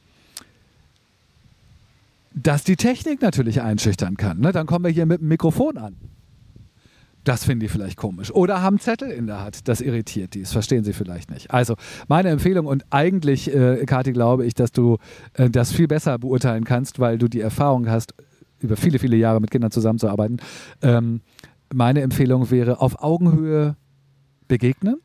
dass die Technik natürlich einschüchtern kann. Ne? Dann kommen wir hier mit dem Mikrofon an. Das finden die vielleicht komisch. Oder haben Zettel in der Hand. Das irritiert die. Das verstehen sie vielleicht nicht. Also meine Empfehlung und eigentlich, äh, Kathi, glaube ich, dass du äh, das viel besser beurteilen kannst, weil du die Erfahrung hast, über viele, viele Jahre mit Kindern zusammenzuarbeiten. Ähm, meine Empfehlung wäre, auf Augenhöhe begegnen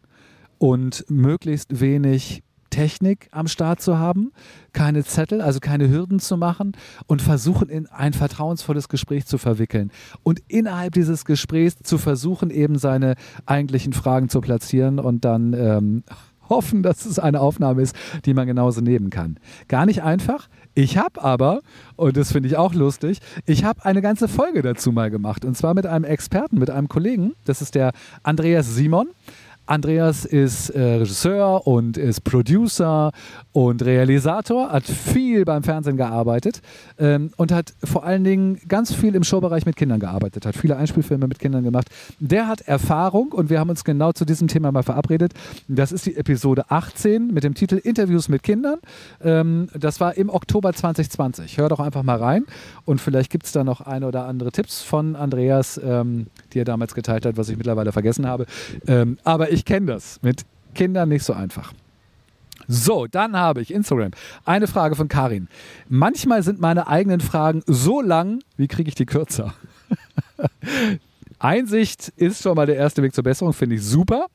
und möglichst wenig Technik am Start zu haben, keine Zettel, also keine Hürden zu machen und versuchen, in ein vertrauensvolles Gespräch zu verwickeln. Und innerhalb dieses Gesprächs zu versuchen, eben seine eigentlichen Fragen zu platzieren und dann ähm, hoffen, dass es eine Aufnahme ist, die man genauso nehmen kann. Gar nicht einfach. Ich habe aber, und das finde ich auch lustig, ich habe eine ganze Folge dazu mal gemacht. Und zwar mit einem Experten, mit einem Kollegen. Das ist der Andreas Simon. Andreas ist äh, Regisseur und ist Producer und Realisator, hat viel beim Fernsehen gearbeitet ähm, und hat vor allen Dingen ganz viel im Showbereich mit Kindern gearbeitet, hat viele Einspielfilme mit Kindern gemacht. Der hat Erfahrung und wir haben uns genau zu diesem Thema mal verabredet. Das ist die Episode 18 mit dem Titel Interviews mit Kindern. Ähm, das war im Oktober 2020. Hör doch einfach mal rein und vielleicht gibt es da noch ein oder andere Tipps von Andreas, ähm, die er damals geteilt hat, was ich mittlerweile vergessen habe. Ähm, aber kenne das mit Kindern nicht so einfach. So, dann habe ich Instagram. Eine Frage von Karin. Manchmal sind meine eigenen Fragen so lang, wie kriege ich die kürzer? Einsicht ist schon mal der erste Weg zur Besserung, finde ich super.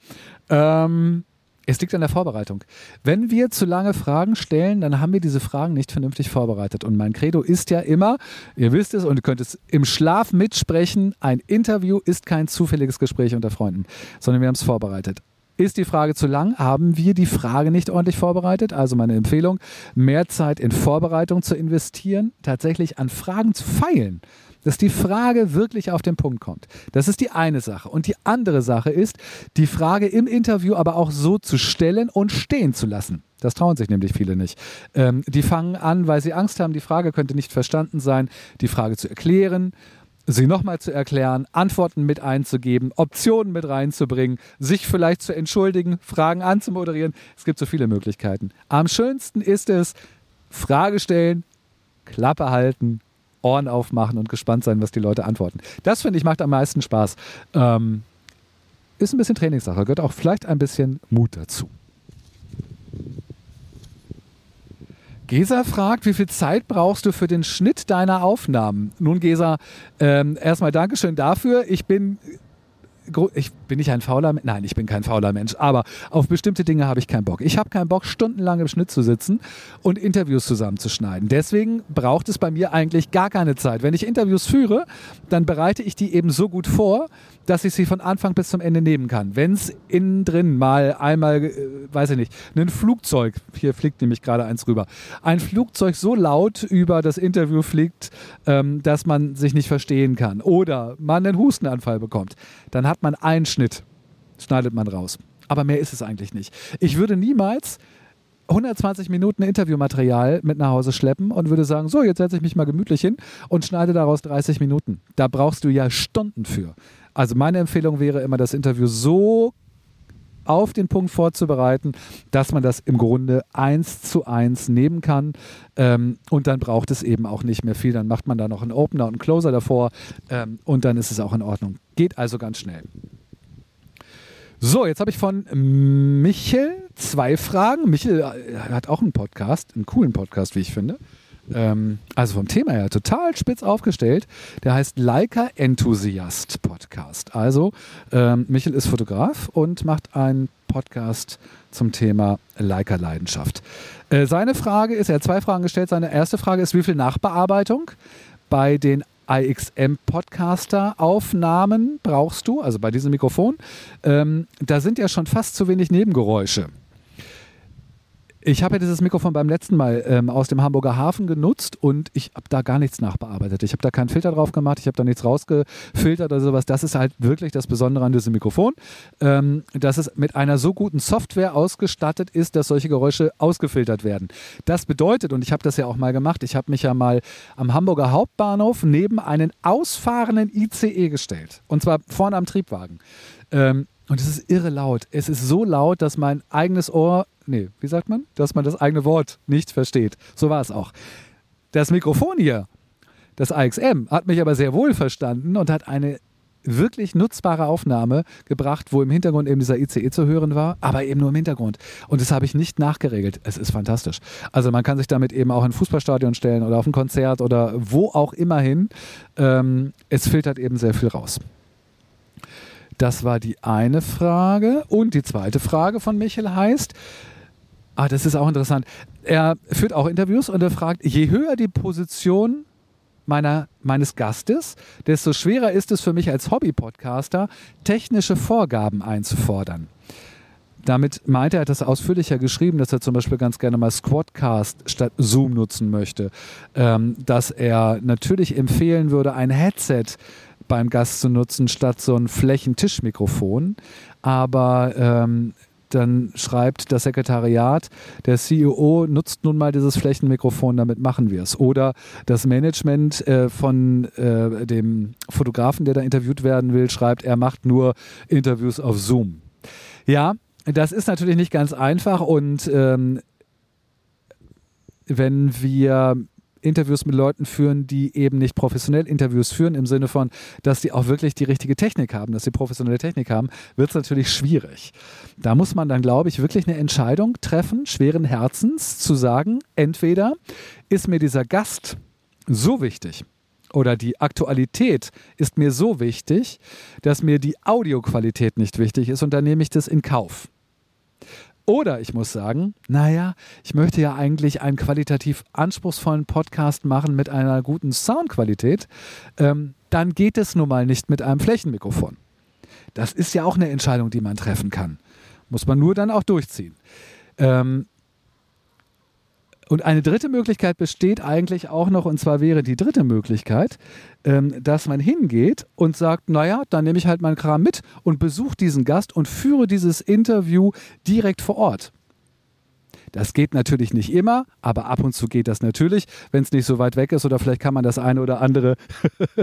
Ähm, es liegt an der Vorbereitung. Wenn wir zu lange Fragen stellen, dann haben wir diese Fragen nicht vernünftig vorbereitet. Und mein Credo ist ja immer, ihr wisst es und ihr könnt es im Schlaf mitsprechen, ein Interview ist kein zufälliges Gespräch unter Freunden, sondern wir haben es vorbereitet. Ist die Frage zu lang? Haben wir die Frage nicht ordentlich vorbereitet? Also meine Empfehlung, mehr Zeit in Vorbereitung zu investieren, tatsächlich an Fragen zu feilen dass die Frage wirklich auf den Punkt kommt. Das ist die eine Sache. Und die andere Sache ist, die Frage im Interview aber auch so zu stellen und stehen zu lassen. Das trauen sich nämlich viele nicht. Ähm, die fangen an, weil sie Angst haben, die Frage könnte nicht verstanden sein, die Frage zu erklären, sie nochmal zu erklären, Antworten mit einzugeben, Optionen mit reinzubringen, sich vielleicht zu entschuldigen, Fragen anzumoderieren. Es gibt so viele Möglichkeiten. Am schönsten ist es, Frage stellen, Klappe halten Ohren aufmachen und gespannt sein, was die Leute antworten. Das finde ich macht am meisten Spaß. Ähm, ist ein bisschen Trainingssache, gehört auch vielleicht ein bisschen Mut dazu. Gesa fragt, wie viel Zeit brauchst du für den Schnitt deiner Aufnahmen? Nun, Gesa, ähm, erstmal Dankeschön dafür. Ich bin ich bin nicht ein fauler Mensch. Nein, ich bin kein fauler Mensch. Aber auf bestimmte Dinge habe ich keinen Bock. Ich habe keinen Bock, stundenlang im Schnitt zu sitzen und Interviews zusammenzuschneiden. Deswegen braucht es bei mir eigentlich gar keine Zeit. Wenn ich Interviews führe, dann bereite ich die eben so gut vor, dass ich sie von Anfang bis zum Ende nehmen kann. Wenn es innen drin mal einmal, äh, weiß ich nicht, ein Flugzeug, hier fliegt nämlich gerade eins rüber, ein Flugzeug so laut über das Interview fliegt, ähm, dass man sich nicht verstehen kann oder man einen Hustenanfall bekommt, dann hat man einen Schnitt, schneidet man raus. Aber mehr ist es eigentlich nicht. Ich würde niemals 120 Minuten Interviewmaterial mit nach Hause schleppen und würde sagen, so, jetzt setze ich mich mal gemütlich hin und schneide daraus 30 Minuten. Da brauchst du ja Stunden für. Also meine Empfehlung wäre immer, das Interview so auf den Punkt vorzubereiten, dass man das im Grunde eins zu eins nehmen kann. Ähm, und dann braucht es eben auch nicht mehr viel. Dann macht man da noch einen Opener und einen Closer davor ähm, und dann ist es auch in Ordnung. Geht also ganz schnell. So, jetzt habe ich von Michel zwei Fragen. Michel äh, hat auch einen Podcast, einen coolen Podcast, wie ich finde. Ähm, also vom Thema her total spitz aufgestellt. Der heißt Leica Enthusiast Podcast. Also ähm, Michel ist Fotograf und macht einen Podcast zum Thema Leica Leidenschaft. Äh, seine Frage ist, er hat zwei Fragen gestellt. Seine erste Frage ist, wie viel Nachbearbeitung bei den IXM Podcaster Aufnahmen brauchst du, also bei diesem Mikrofon. Ähm, da sind ja schon fast zu wenig Nebengeräusche. Ich habe ja dieses Mikrofon beim letzten Mal ähm, aus dem Hamburger Hafen genutzt und ich habe da gar nichts nachbearbeitet. Ich habe da keinen Filter drauf gemacht, ich habe da nichts rausgefiltert oder sowas. Das ist halt wirklich das Besondere an diesem Mikrofon, ähm, dass es mit einer so guten Software ausgestattet ist, dass solche Geräusche ausgefiltert werden. Das bedeutet, und ich habe das ja auch mal gemacht, ich habe mich ja mal am Hamburger Hauptbahnhof neben einen ausfahrenden ICE gestellt. Und zwar vorne am Triebwagen. Ähm, und es ist irre laut. Es ist so laut, dass mein eigenes Ohr, nee, wie sagt man? Dass man das eigene Wort nicht versteht. So war es auch. Das Mikrofon hier, das AXM, hat mich aber sehr wohl verstanden und hat eine wirklich nutzbare Aufnahme gebracht, wo im Hintergrund eben dieser ICE zu hören war, aber eben nur im Hintergrund. Und das habe ich nicht nachgeregelt. Es ist fantastisch. Also man kann sich damit eben auch in ein Fußballstadion stellen oder auf ein Konzert oder wo auch immer hin. Ähm, es filtert eben sehr viel raus. Das war die eine Frage. Und die zweite Frage von Michel heißt, ah, das ist auch interessant. Er führt auch Interviews und er fragt, je höher die Position meiner, meines Gastes, desto schwerer ist es für mich als Hobby-Podcaster, technische Vorgaben einzufordern. Damit meint er, er hat das ausführlicher geschrieben, dass er zum Beispiel ganz gerne mal Squadcast statt Zoom nutzen möchte. Ähm, dass er natürlich empfehlen würde, ein Headset beim Gast zu nutzen, statt so ein Flächentischmikrofon. Aber ähm, dann schreibt das Sekretariat, der CEO nutzt nun mal dieses Flächenmikrofon, damit machen wir es. Oder das Management äh, von äh, dem Fotografen, der da interviewt werden will, schreibt, er macht nur Interviews auf Zoom. Ja, das ist natürlich nicht ganz einfach und ähm, wenn wir Interviews mit Leuten führen, die eben nicht professionell Interviews führen, im Sinne von, dass sie auch wirklich die richtige Technik haben, dass sie professionelle Technik haben, wird es natürlich schwierig. Da muss man dann, glaube ich, wirklich eine Entscheidung treffen, schweren Herzens, zu sagen, entweder ist mir dieser Gast so wichtig, oder die Aktualität ist mir so wichtig, dass mir die Audioqualität nicht wichtig ist und dann nehme ich das in Kauf. Oder ich muss sagen, naja, ich möchte ja eigentlich einen qualitativ anspruchsvollen Podcast machen mit einer guten Soundqualität. Ähm, dann geht es nun mal nicht mit einem Flächenmikrofon. Das ist ja auch eine Entscheidung, die man treffen kann. Muss man nur dann auch durchziehen. Ähm, und eine dritte Möglichkeit besteht eigentlich auch noch, und zwar wäre die dritte Möglichkeit, ähm, dass man hingeht und sagt, naja, dann nehme ich halt meinen Kram mit und besuche diesen Gast und führe dieses Interview direkt vor Ort. Das geht natürlich nicht immer, aber ab und zu geht das natürlich, wenn es nicht so weit weg ist oder vielleicht kann man das eine oder andere.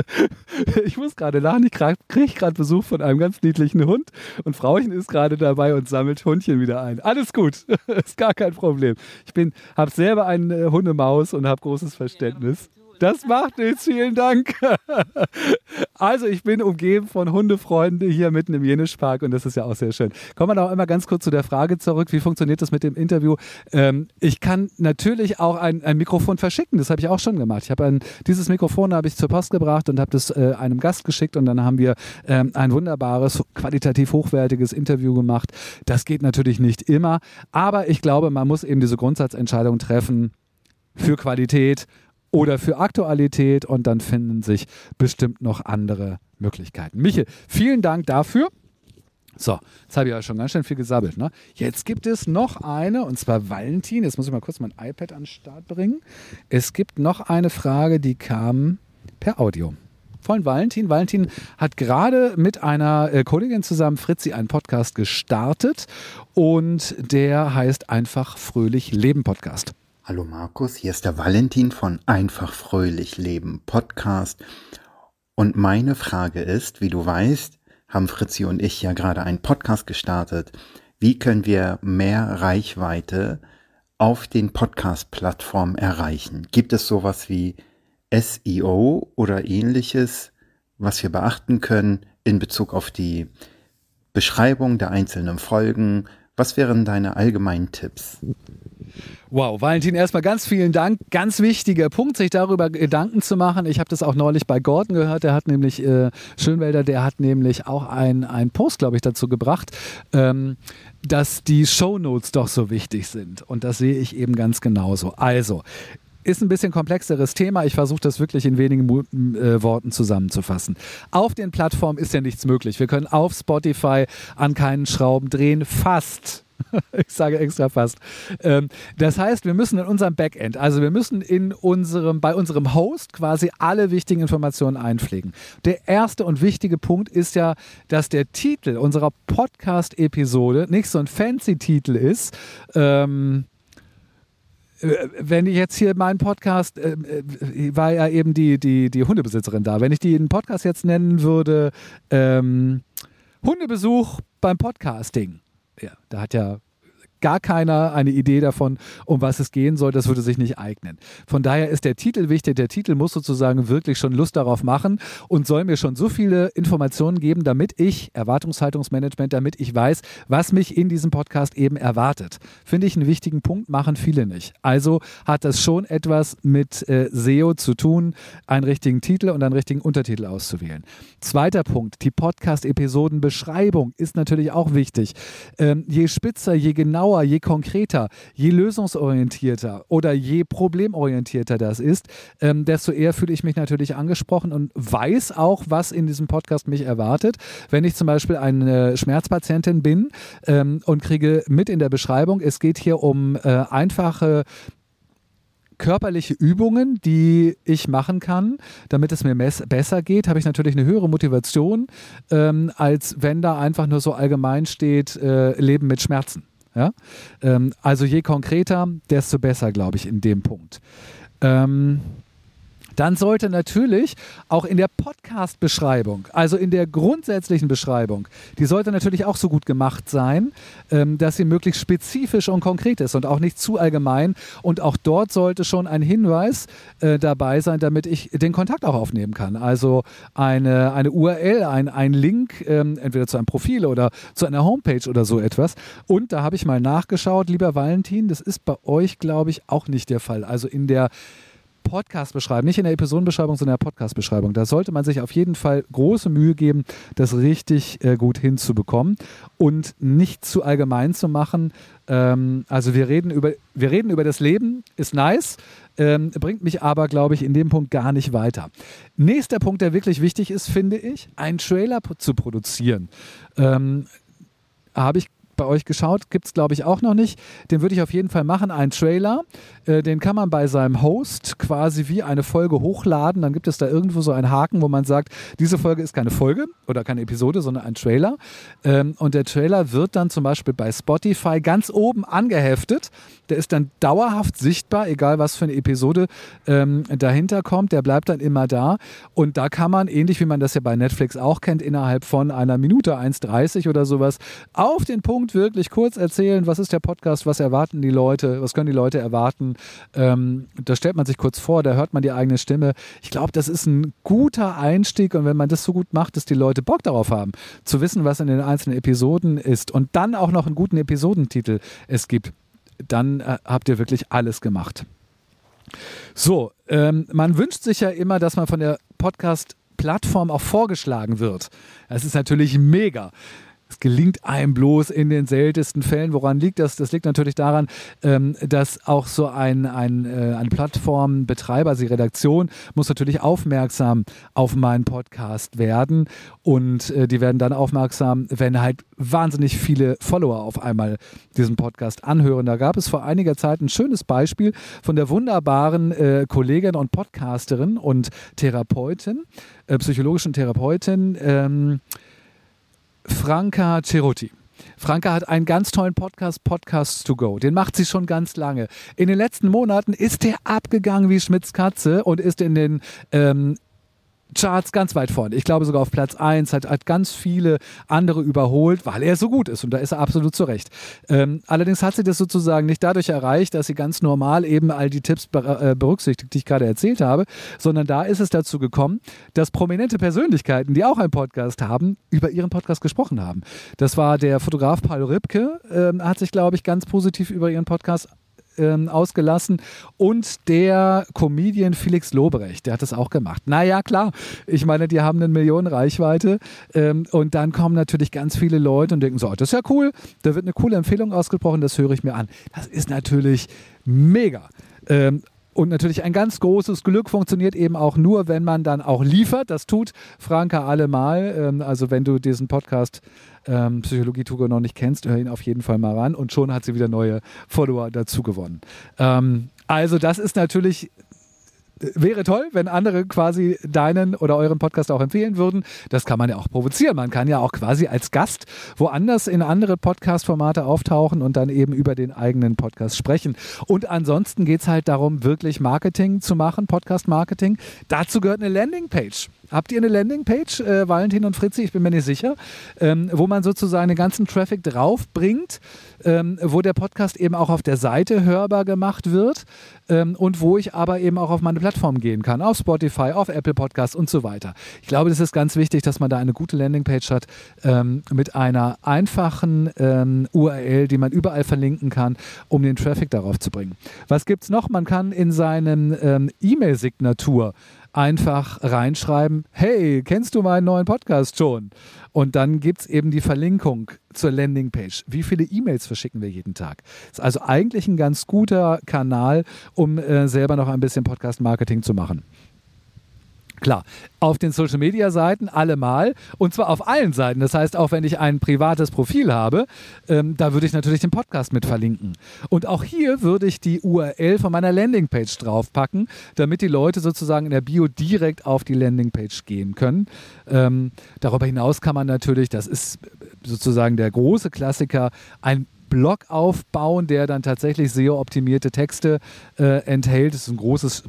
ich muss gerade lachen, ich kriege gerade Besuch von einem ganz niedlichen Hund und Frauchen ist gerade dabei und sammelt Hundchen wieder ein. Alles gut, ist gar kein Problem. Ich habe selber eine Hundemaus und habe großes Verständnis. Das macht nichts, vielen Dank. Also ich bin umgeben von Hundefreunden hier mitten im Jenischpark und das ist ja auch sehr schön. Kommen wir noch einmal ganz kurz zu der Frage zurück, wie funktioniert das mit dem Interview? Ähm, ich kann natürlich auch ein, ein Mikrofon verschicken, das habe ich auch schon gemacht. Ich habe ein, dieses Mikrofon habe ich zur Post gebracht und habe das äh, einem Gast geschickt und dann haben wir ähm, ein wunderbares, qualitativ hochwertiges Interview gemacht. Das geht natürlich nicht immer, aber ich glaube, man muss eben diese Grundsatzentscheidung treffen für Qualität oder für Aktualität und dann finden sich bestimmt noch andere Möglichkeiten. Michel, vielen Dank dafür. So, jetzt habe ich ja schon ganz schön viel gesabbelt. Ne? Jetzt gibt es noch eine, und zwar Valentin. Jetzt muss ich mal kurz mein iPad an den Start bringen. Es gibt noch eine Frage, die kam per Audio. Von Valentin. Valentin hat gerade mit einer äh, Kollegin zusammen, Fritzi, einen Podcast gestartet und der heißt einfach Fröhlich Leben Podcast. Hallo Markus, hier ist der Valentin von Einfach Fröhlich Leben Podcast. Und meine Frage ist, wie du weißt, haben Fritzi und ich ja gerade einen Podcast gestartet, wie können wir mehr Reichweite auf den Podcast-Plattformen erreichen? Gibt es sowas wie SEO oder ähnliches, was wir beachten können in Bezug auf die Beschreibung der einzelnen Folgen? Was wären deine allgemeinen Tipps? Wow, Valentin, erstmal ganz vielen Dank. Ganz wichtiger Punkt, sich darüber Gedanken zu machen. Ich habe das auch neulich bei Gordon gehört. Der hat nämlich, äh, Schönwälder, der hat nämlich auch einen Post, glaube ich, dazu gebracht, ähm, dass die Shownotes doch so wichtig sind. Und das sehe ich eben ganz genauso. Also, ist ein bisschen komplexeres Thema. Ich versuche das wirklich in wenigen äh, Worten zusammenzufassen. Auf den Plattformen ist ja nichts möglich. Wir können auf Spotify an keinen Schrauben drehen, fast. ich sage extra fast. Ähm, das heißt, wir müssen in unserem Backend, also wir müssen in unserem, bei unserem Host quasi alle wichtigen Informationen einpflegen. Der erste und wichtige Punkt ist ja, dass der Titel unserer Podcast-Episode nicht so ein fancy Titel ist. Ähm, äh, wenn ich jetzt hier meinen Podcast, äh, äh, war ja eben die, die, die Hundebesitzerin da, wenn ich den Podcast jetzt nennen würde, ähm, Hundebesuch beim Podcasting. Ja, da hat ja gar keiner eine Idee davon, um was es gehen soll. Das würde sich nicht eignen. Von daher ist der Titel wichtig. Der Titel muss sozusagen wirklich schon Lust darauf machen und soll mir schon so viele Informationen geben, damit ich, Erwartungshaltungsmanagement, damit ich weiß, was mich in diesem Podcast eben erwartet. Finde ich einen wichtigen Punkt, machen viele nicht. Also hat das schon etwas mit äh, SEO zu tun, einen richtigen Titel und einen richtigen Untertitel auszuwählen. Zweiter Punkt, die Podcast-Episodenbeschreibung ist natürlich auch wichtig. Ähm, je spitzer, je genauer genauer, je konkreter, je lösungsorientierter oder je problemorientierter das ist, ähm, desto eher fühle ich mich natürlich angesprochen und weiß auch, was in diesem Podcast mich erwartet. Wenn ich zum Beispiel eine Schmerzpatientin bin ähm, und kriege mit in der Beschreibung, es geht hier um äh, einfache körperliche Übungen, die ich machen kann, damit es mir besser geht, habe ich natürlich eine höhere Motivation, ähm, als wenn da einfach nur so allgemein steht, äh, Leben mit Schmerzen. Ja? Ähm, also je konkreter, desto besser, glaube ich, in dem Punkt. Ähm, dann sollte natürlich auch in der Podcast-Beschreibung, also in der grundsätzlichen Beschreibung, die sollte natürlich auch so gut gemacht sein, ähm, dass sie möglichst spezifisch und konkret ist und auch nicht zu allgemein. Und auch dort sollte schon ein Hinweis äh, dabei sein, damit ich den Kontakt auch aufnehmen kann. Also eine, eine URL, ein, ein Link, ähm, entweder zu einem Profil oder zu einer Homepage oder so etwas. Und da habe ich mal nachgeschaut, lieber Valentin, das ist bei euch, glaube ich, auch nicht der Fall. Also in der Podcast beschreiben, nicht in der Episodenbeschreibung, sondern in der Podcast-Beschreibung. Da sollte man sich auf jeden Fall große Mühe geben, das richtig äh, gut hinzubekommen und nicht zu allgemein zu machen. Ähm, also wir reden über, wir reden über das Leben, ist nice, ähm, bringt mich aber, glaube ich, in dem Punkt gar nicht weiter. Nächster Punkt, der wirklich wichtig ist, finde ich, einen Trailer zu produzieren. Ähm, habe ich bei euch geschaut, gibt es glaube ich auch noch nicht. Den würde ich auf jeden Fall machen, einen Trailer. Äh, den kann man bei seinem Host quasi wie eine Folge hochladen. Dann gibt es da irgendwo so einen Haken, wo man sagt, diese Folge ist keine Folge oder keine Episode, sondern ein Trailer. Ähm, und der Trailer wird dann zum Beispiel bei Spotify ganz oben angeheftet. Der ist dann dauerhaft sichtbar, egal was für eine Episode ähm, dahinter kommt. Der bleibt dann immer da. Und da kann man, ähnlich wie man das ja bei Netflix auch kennt, innerhalb von einer Minute 1,30 oder sowas auf den Punkt wirklich kurz erzählen, was ist der Podcast, was erwarten die Leute, was können die Leute erwarten. Ähm, da stellt man sich kurz vor, da hört man die eigene Stimme. Ich glaube, das ist ein guter Einstieg und wenn man das so gut macht, dass die Leute Bock darauf haben, zu wissen, was in den einzelnen Episoden ist und dann auch noch einen guten Episodentitel es gibt, dann äh, habt ihr wirklich alles gemacht. So, ähm, man wünscht sich ja immer, dass man von der Podcast-Plattform auch vorgeschlagen wird. Das ist natürlich mega. Es gelingt einem bloß in den seltensten Fällen. Woran liegt das? Das liegt natürlich daran, ähm, dass auch so ein, ein, äh, ein Plattformbetreiber, also die Redaktion, muss natürlich aufmerksam auf meinen Podcast werden. Und äh, die werden dann aufmerksam, wenn halt wahnsinnig viele Follower auf einmal diesen Podcast anhören. Da gab es vor einiger Zeit ein schönes Beispiel von der wunderbaren äh, Kollegin und Podcasterin und Therapeutin, äh, psychologischen Therapeutin, ähm, Franka Ceruti. Franka hat einen ganz tollen Podcast, Podcasts to Go. Den macht sie schon ganz lange. In den letzten Monaten ist der abgegangen wie Schmitz Katze und ist in den ähm, Charts ganz weit vorne. Ich glaube sogar auf Platz 1, hat, hat ganz viele andere überholt, weil er so gut ist und da ist er absolut zurecht. Ähm, allerdings hat sie das sozusagen nicht dadurch erreicht, dass sie ganz normal eben all die Tipps äh, berücksichtigt, die ich gerade erzählt habe, sondern da ist es dazu gekommen, dass prominente Persönlichkeiten, die auch einen Podcast haben, über ihren Podcast gesprochen haben. Das war der Fotograf Paul Ripke, äh, hat sich, glaube ich, ganz positiv über ihren Podcast ähm, ausgelassen und der Comedian Felix Lobrecht, der hat das auch gemacht. Naja, klar, ich meine, die haben eine Million Reichweite ähm, und dann kommen natürlich ganz viele Leute und denken so, oh, das ist ja cool, da wird eine coole Empfehlung ausgesprochen, das höre ich mir an. Das ist natürlich mega. Ähm, und natürlich ein ganz großes Glück funktioniert eben auch nur, wenn man dann auch liefert. Das tut Franka allemal. Ähm, also wenn du diesen Podcast ähm, Psychologie Tugo noch nicht kennst, hör ihn auf jeden Fall mal ran. Und schon hat sie wieder neue Follower dazu gewonnen. Ähm, also das ist natürlich wäre toll, wenn andere quasi deinen oder euren Podcast auch empfehlen würden. Das kann man ja auch provozieren. Man kann ja auch quasi als Gast woanders in andere Podcast-Formate auftauchen und dann eben über den eigenen Podcast sprechen. Und ansonsten geht es halt darum, wirklich Marketing zu machen, Podcast-Marketing. Dazu gehört eine Landingpage. Habt ihr eine Landingpage, äh, Valentin und Fritzi? Ich bin mir nicht sicher, ähm, wo man sozusagen den ganzen Traffic draufbringt, ähm, wo der Podcast eben auch auf der Seite hörbar gemacht wird ähm, und wo ich aber eben auch auf meine Plattform gehen kann, auf Spotify, auf Apple Podcasts und so weiter. Ich glaube, das ist ganz wichtig, dass man da eine gute Landingpage hat ähm, mit einer einfachen ähm, URL, die man überall verlinken kann, um den Traffic darauf zu bringen. Was gibt es noch? Man kann in seinem ähm, E-Mail-Signatur einfach reinschreiben, hey, kennst du meinen neuen Podcast schon? Und dann gibt es eben die Verlinkung zur Landingpage. Wie viele E-Mails verschicken wir jeden Tag? Ist also eigentlich ein ganz guter Kanal, um äh, selber noch ein bisschen Podcast-Marketing zu machen. Klar, auf den Social Media Seiten allemal und zwar auf allen Seiten. Das heißt, auch wenn ich ein privates Profil habe, ähm, da würde ich natürlich den Podcast mit verlinken. Und auch hier würde ich die URL von meiner Landingpage draufpacken, damit die Leute sozusagen in der Bio direkt auf die Landingpage gehen können. Ähm, darüber hinaus kann man natürlich, das ist sozusagen der große Klassiker, ein Blog aufbauen, der dann tatsächlich SEO-optimierte Texte äh, enthält. Das ist ein großes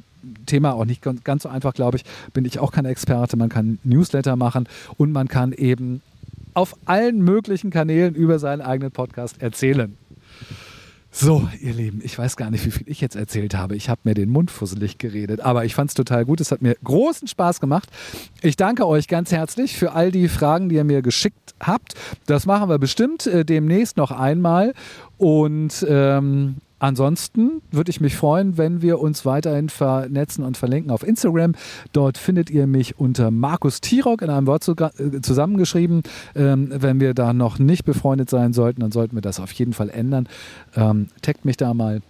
Thema auch nicht ganz, so einfach, glaube ich, bin ich auch kein Experte. Man kann Newsletter machen und man kann eben auf allen möglichen Kanälen über seinen eigenen Podcast erzählen. So, ihr Lieben, ich weiß gar nicht, wie viel ich jetzt erzählt habe. Ich habe mir den Mund fusselig geredet, aber ich fand es total gut. Es hat mir großen Spaß gemacht. Ich danke euch ganz herzlich für all die Fragen, die ihr mir geschickt habt. Das machen wir bestimmt äh, demnächst noch einmal. Und ähm, Ansonsten würde ich mich freuen, wenn wir uns weiterhin vernetzen und verlinken auf Instagram. Dort findet ihr mich unter Markus Tirock in einem Wort äh, zusammengeschrieben. Ähm, wenn wir da noch nicht befreundet sein sollten, dann sollten wir das auf jeden Fall ändern. Ähm, taggt mich da mal.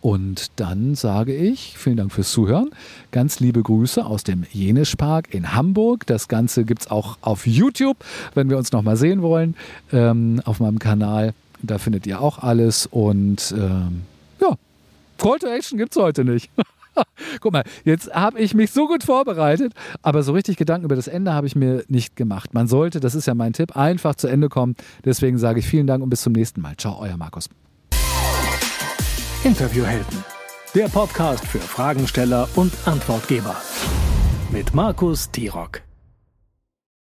Und dann sage ich vielen Dank fürs Zuhören. Ganz liebe Grüße aus dem Jenischpark in Hamburg. Das Ganze gibt es auch auf YouTube, wenn wir uns nochmal sehen wollen, ähm, auf meinem Kanal. Da findet ihr auch alles. Und ähm, ja, Call to Action gibt es heute nicht. Guck mal, jetzt habe ich mich so gut vorbereitet, aber so richtig Gedanken über das Ende habe ich mir nicht gemacht. Man sollte, das ist ja mein Tipp, einfach zu Ende kommen. Deswegen sage ich vielen Dank und bis zum nächsten Mal. Ciao, euer Markus. Interviewhelden, der Podcast für Fragensteller und Antwortgeber mit Markus Tirock.